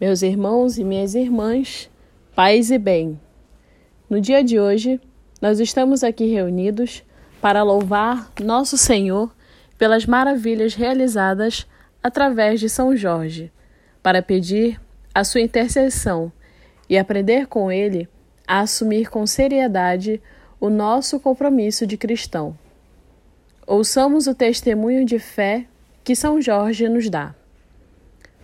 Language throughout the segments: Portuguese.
Meus irmãos e minhas irmãs, paz e bem. No dia de hoje, nós estamos aqui reunidos para louvar nosso Senhor pelas maravilhas realizadas através de São Jorge, para pedir a sua intercessão e aprender com ele a assumir com seriedade o nosso compromisso de cristão. Ouçamos o testemunho de fé que São Jorge nos dá.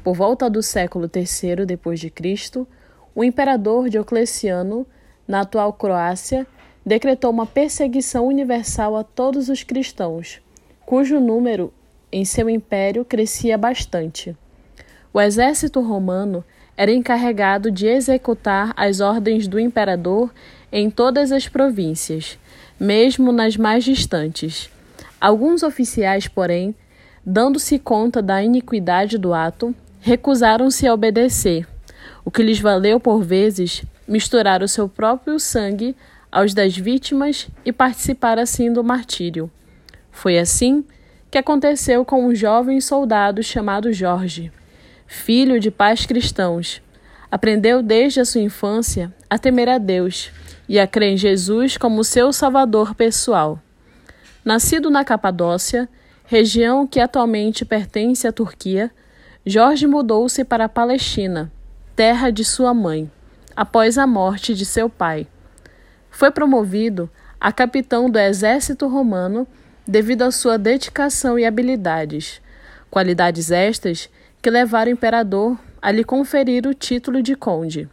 Por volta do século III Cristo, o imperador Diocleciano, na atual Croácia, decretou uma perseguição universal a todos os cristãos, cujo número em seu império crescia bastante. O exército romano era encarregado de executar as ordens do imperador em todas as províncias, mesmo nas mais distantes. Alguns oficiais, porém, dando-se conta da iniquidade do ato, recusaram-se a obedecer, o que lhes valeu por vezes misturar o seu próprio sangue aos das vítimas e participar assim do martírio. Foi assim que aconteceu com um jovem soldado chamado Jorge, filho de pais cristãos. Aprendeu desde a sua infância a temer a Deus e a crer em Jesus como seu salvador pessoal. Nascido na Capadócia, região que atualmente pertence à Turquia, Jorge mudou-se para a Palestina, terra de sua mãe, após a morte de seu pai. Foi promovido a capitão do exército romano devido à sua dedicação e habilidades, qualidades estas que levaram o imperador a lhe conferir o título de conde.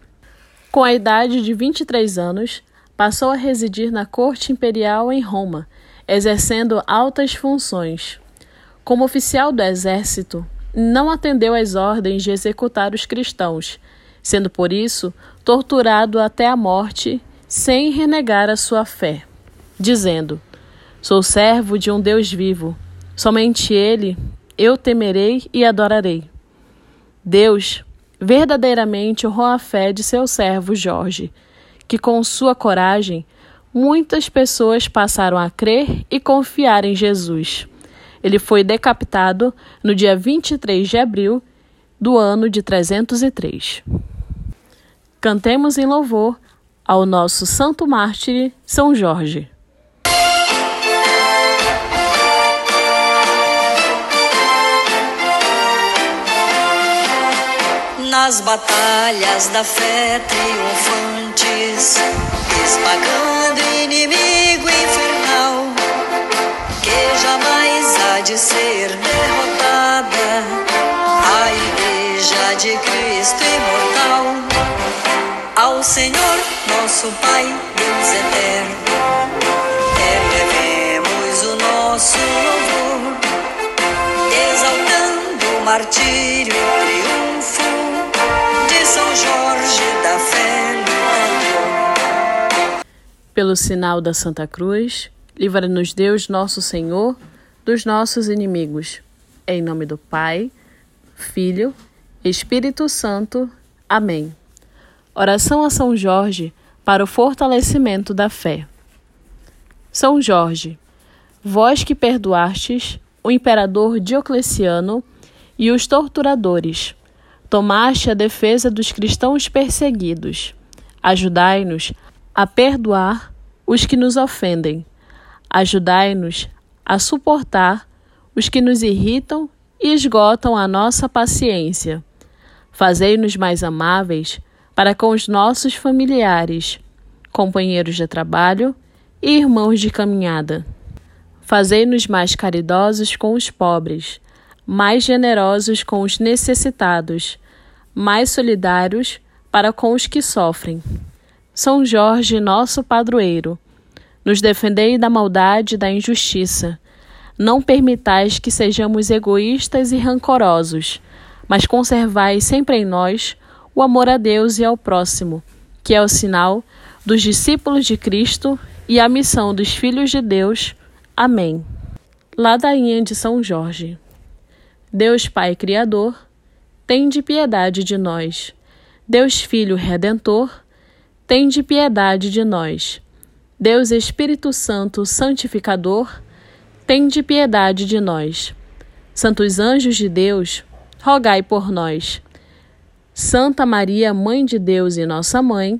Com a idade de 23 anos, passou a residir na corte imperial em Roma, exercendo altas funções. Como oficial do exército, não atendeu às ordens de executar os cristãos, sendo por isso torturado até a morte, sem renegar a sua fé, dizendo: Sou servo de um Deus vivo, somente Ele eu temerei e adorarei. Deus verdadeiramente honrou a fé de seu servo Jorge, que com sua coragem muitas pessoas passaram a crer e confiar em Jesus. Ele foi decapitado no dia 23 de abril do ano de 303. Cantemos em louvor ao nosso santo mártir São Jorge. Nas batalhas da fé triunfantes, espagando inimigo de ser derrotada, a Igreja de Cristo imortal. Ao Senhor, nosso Pai, Deus eterno, elevemos o nosso louvor, exaltando o martírio e triunfo de São Jorge da fé. Pelo sinal da Santa Cruz, livra-nos Deus, nosso Senhor, dos nossos inimigos. Em nome do Pai, Filho, Espírito Santo. Amém. Oração a São Jorge para o fortalecimento da fé. São Jorge, vós que perdoastes o imperador Diocleciano e os torturadores, tomaste a defesa dos cristãos perseguidos. Ajudai-nos a perdoar os que nos ofendem. Ajudai-nos a suportar os que nos irritam e esgotam a nossa paciência. Fazei-nos mais amáveis para com os nossos familiares, companheiros de trabalho e irmãos de caminhada. Fazei-nos mais caridosos com os pobres, mais generosos com os necessitados, mais solidários para com os que sofrem. São Jorge, nosso padroeiro, nos defendei da maldade e da injustiça. Não permitais que sejamos egoístas e rancorosos, mas conservai sempre em nós o amor a Deus e ao próximo, que é o sinal dos discípulos de Cristo e a missão dos filhos de Deus. Amém. Ladainha de São Jorge. Deus Pai Criador, tende piedade de nós. Deus Filho Redentor, tende piedade de nós. Deus Espírito Santo Santificador, tende piedade de nós. Santos anjos de Deus, rogai por nós. Santa Maria, Mãe de Deus e nossa mãe,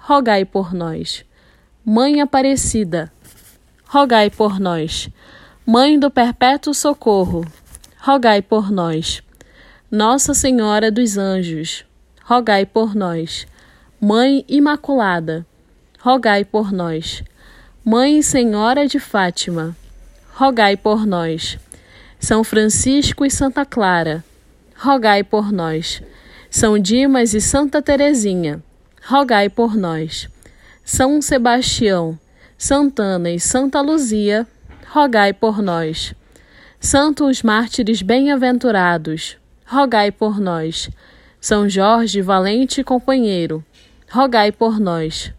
rogai por nós. Mãe Aparecida, rogai por nós. Mãe do Perpétuo Socorro, rogai por nós. Nossa Senhora dos Anjos, rogai por nós. Mãe Imaculada, rogai por nós. Mãe Senhora de Fátima, rogai por nós. São Francisco e Santa Clara, rogai por nós. São Dimas e Santa Teresinha, rogai por nós. São Sebastião, Santana e Santa Luzia, rogai por nós. Santos mártires bem-aventurados, rogai por nós. São Jorge, valente companheiro, rogai por nós.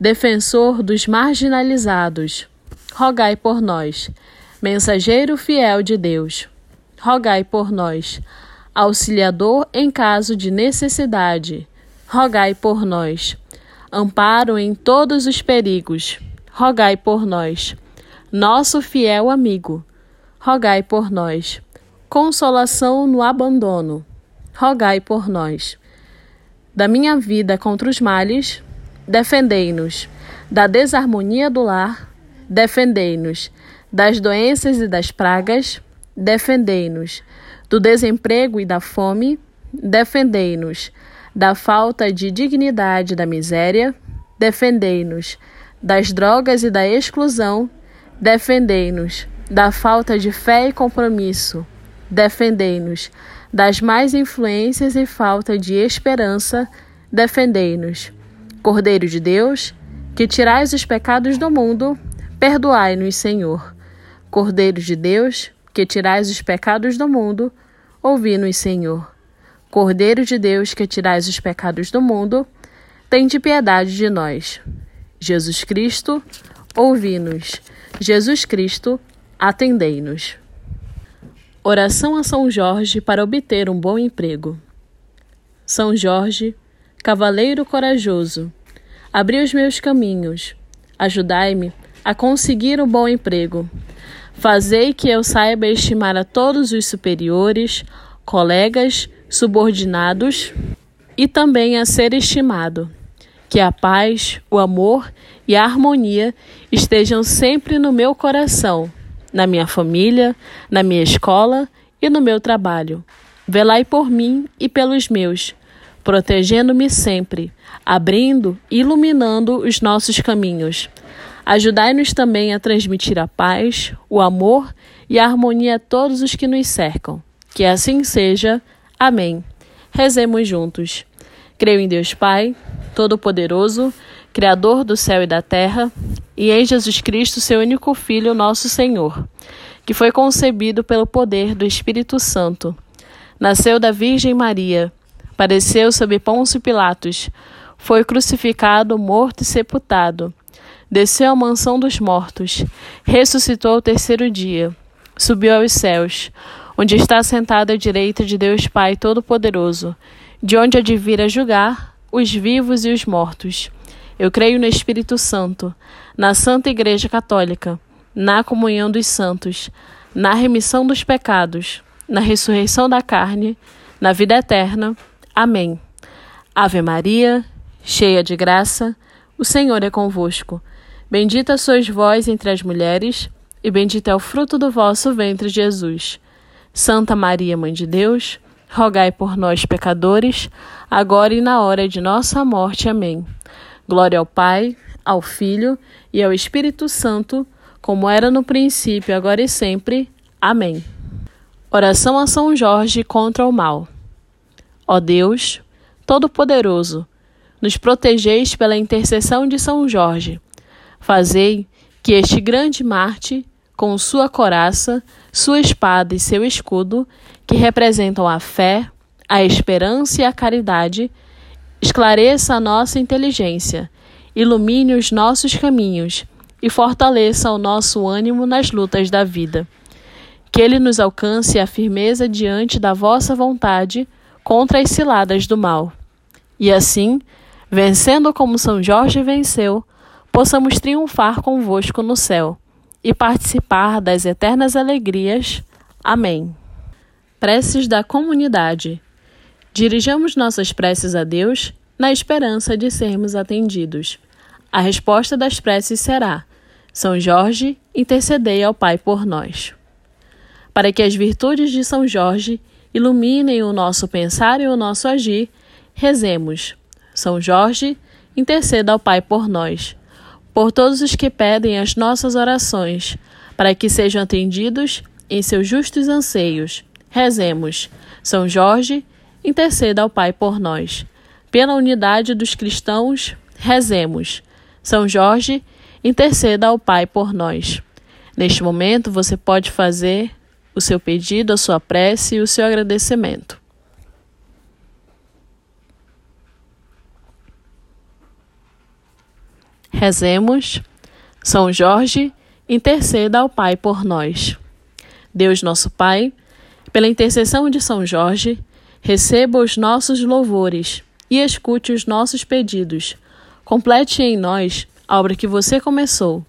Defensor dos marginalizados, rogai por nós. Mensageiro fiel de Deus, rogai por nós. Auxiliador em caso de necessidade, rogai por nós. Amparo em todos os perigos, rogai por nós. Nosso fiel amigo, rogai por nós. Consolação no abandono, rogai por nós. Da minha vida contra os males, defendei-nos. Da desarmonia do lar, defendei-nos. Das doenças e das pragas, defendei-nos. Do desemprego e da fome, defendei-nos. Da falta de dignidade e da miséria, defendei-nos. Das drogas e da exclusão, defendei-nos. Da falta de fé e compromisso, defendei-nos. Das más influências e falta de esperança, defendei-nos. Cordeiro de Deus, que tirais os pecados do mundo, perdoai-nos, Senhor. Cordeiro de Deus, que tirais os pecados do mundo, ouvi-nos, Senhor. Cordeiro de Deus, que tirais os pecados do mundo, tende piedade de nós. Jesus Cristo, ouvi-nos. Jesus Cristo, atendei-nos. Oração a São Jorge para obter um bom emprego. São Jorge, cavaleiro corajoso, abri os meus caminhos, ajudai-me a conseguir um bom emprego. Fazei que eu saiba estimar a todos os superiores, colegas, subordinados e também a ser estimado. Que a paz, o amor e a harmonia estejam sempre no meu coração na minha família, na minha escola e no meu trabalho. Velai por mim e pelos meus, protegendo-me sempre, abrindo e iluminando os nossos caminhos. Ajudai-nos também a transmitir a paz, o amor e a harmonia a todos os que nos cercam. Que assim seja. Amém. Rezemos juntos. Creio em Deus Pai, Todo-Poderoso, Criador do céu e da terra, e em Jesus Cristo, seu único Filho, nosso Senhor, que foi concebido pelo poder do Espírito Santo. Nasceu da Virgem Maria, padeceu sob Pôncio Pilatos, foi crucificado, morto e sepultado. Desceu à mansão dos mortos, ressuscitou ao terceiro dia, subiu aos céus, onde está sentado à direita de Deus Pai Todo-Poderoso, de onde há de vir a julgar os vivos e os mortos. Eu creio no Espírito Santo, na Santa Igreja Católica, na comunhão dos santos, na remissão dos pecados, na ressurreição da carne, na vida eterna. Amém. Ave Maria, cheia de graça, o Senhor é convosco. Bendita sois vós entre as mulheres, e bendito é o fruto do vosso ventre, Jesus. Santa Maria, Mãe de Deus, rogai por nós, pecadores, agora e na hora de nossa morte. Amém. Glória ao Pai, ao Filho e ao Espírito Santo, como era no princípio, agora e sempre. Amém. Oração a São Jorge contra o mal. Ó Deus, Todo-Poderoso, nos protegeis pela intercessão de São Jorge. Fazei que este grande Marte, com sua coraça, sua espada e seu escudo, que representam a fé, a esperança e a caridade, esclareça a nossa inteligência, ilumine os nossos caminhos e fortaleça o nosso ânimo nas lutas da vida. Que ele nos alcance a firmeza diante da vossa vontade contra as ciladas do mal. E assim, vencendo como São Jorge venceu, possamos triunfar convosco no céu e participar das eternas alegrias. Amém. Preces da comunidade. Dirijamos nossas preces a Deus na esperança de sermos atendidos. A resposta das preces será: São Jorge, intercedei ao Pai por nós. Para que as virtudes de São Jorge iluminem o nosso pensar e o nosso agir, rezemos. São Jorge, interceda ao Pai por nós, por todos os que pedem as nossas orações, para que sejam atendidos em seus justos anseios. Rezemos. São Jorge, interceda ao Pai por nós. Pela unidade dos cristãos, rezemos. São Jorge, interceda ao Pai por nós. Neste momento, você pode fazer o seu pedido, a sua prece e o seu agradecimento. Rezemos. São Jorge, interceda ao Pai por nós. Deus, nosso Pai, pela intercessão de São Jorge, receba os nossos louvores e escute os nossos pedidos. Complete em nós a obra que você começou.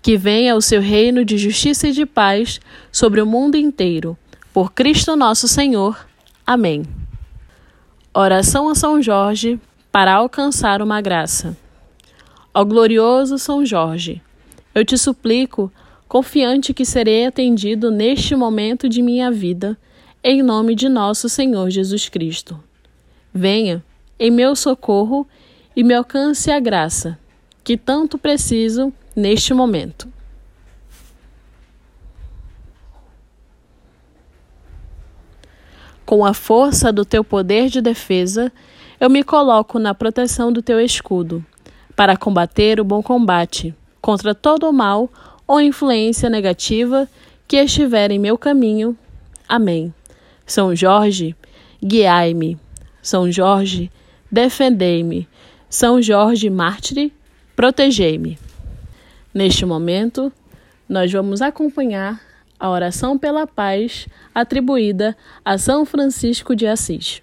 Que venha o seu reino de justiça e de paz sobre o mundo inteiro. Por Cristo nosso Senhor. Amém. Oração a São Jorge para alcançar uma graça. Ó glorioso São Jorge, eu te suplico, confiante que serei atendido neste momento de minha vida, em nome de nosso Senhor Jesus Cristo. Venha em meu socorro e me alcance a graça que tanto preciso neste momento. Com a força do teu poder de defesa, eu me coloco na proteção do teu escudo para combater o bom combate contra todo o mal ou influência negativa que estiver em meu caminho. Amém. São Jorge, guiai-me. São Jorge, defendei-me. São Jorge, mártire, protegei-me. Neste momento, nós vamos acompanhar a oração pela paz atribuída a São Francisco de Assis.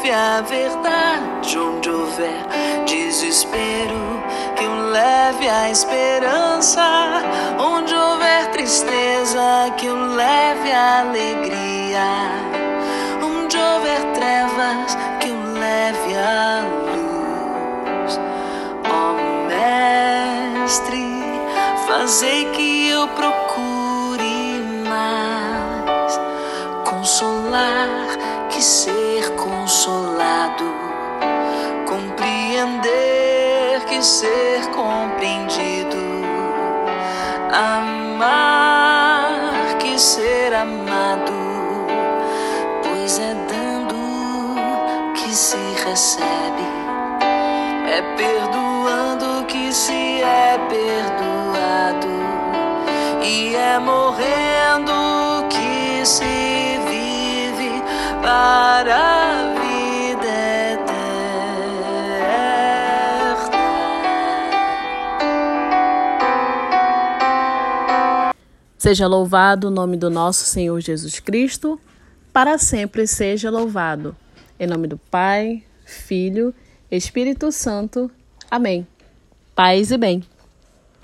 Leve a verdade onde houver desespero, que eu leve a esperança onde houver tristeza, que eu leve a alegria onde houver trevas, que eu leve a luz. Ó oh, Mestre, fazei que eu procure que ser consolado, compreender que ser compreendido, amar que ser amado, pois é dando que se recebe, é perdoando que se é perdoado, e é morrendo Seja louvado o nome do nosso Senhor Jesus Cristo, para sempre seja louvado. Em nome do Pai, Filho, Espírito Santo. Amém. Paz e bem.